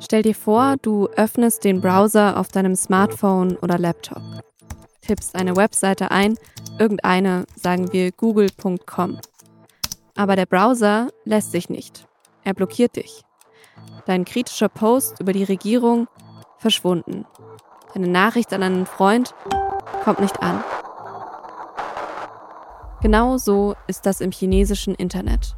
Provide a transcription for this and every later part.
Stell dir vor, du öffnest den Browser auf deinem Smartphone oder Laptop, tippst eine Webseite ein, irgendeine, sagen wir google.com. Aber der Browser lässt sich nicht. Er blockiert dich. Dein kritischer Post über die Regierung verschwunden. Deine Nachricht an einen Freund kommt nicht an. Genau so ist das im chinesischen Internet.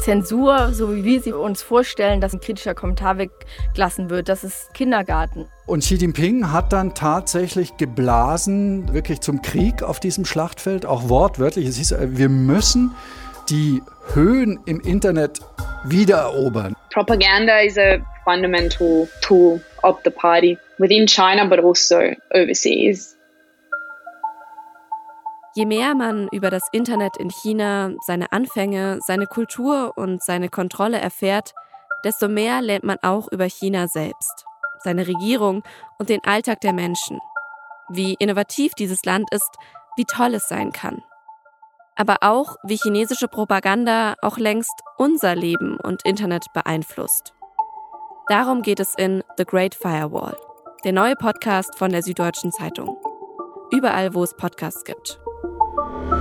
Zensur, so wie wir sie uns vorstellen, dass ein kritischer Kommentar weggelassen wird, das ist Kindergarten. Und Xi Jinping hat dann tatsächlich geblasen, wirklich zum Krieg auf diesem Schlachtfeld, auch wortwörtlich. Es hieß, wir müssen die Höhen im Internet wiedererobern. Propaganda is a fundamental tool of the party within China but also overseas. Je mehr man über das Internet in China, seine Anfänge, seine Kultur und seine Kontrolle erfährt, desto mehr lernt man auch über China selbst, seine Regierung und den Alltag der Menschen. Wie innovativ dieses Land ist, wie toll es sein kann. Aber auch, wie chinesische Propaganda auch längst unser Leben und Internet beeinflusst. Darum geht es in The Great Firewall, der neue Podcast von der Süddeutschen Zeitung. Überall, wo es Podcasts gibt. Bye.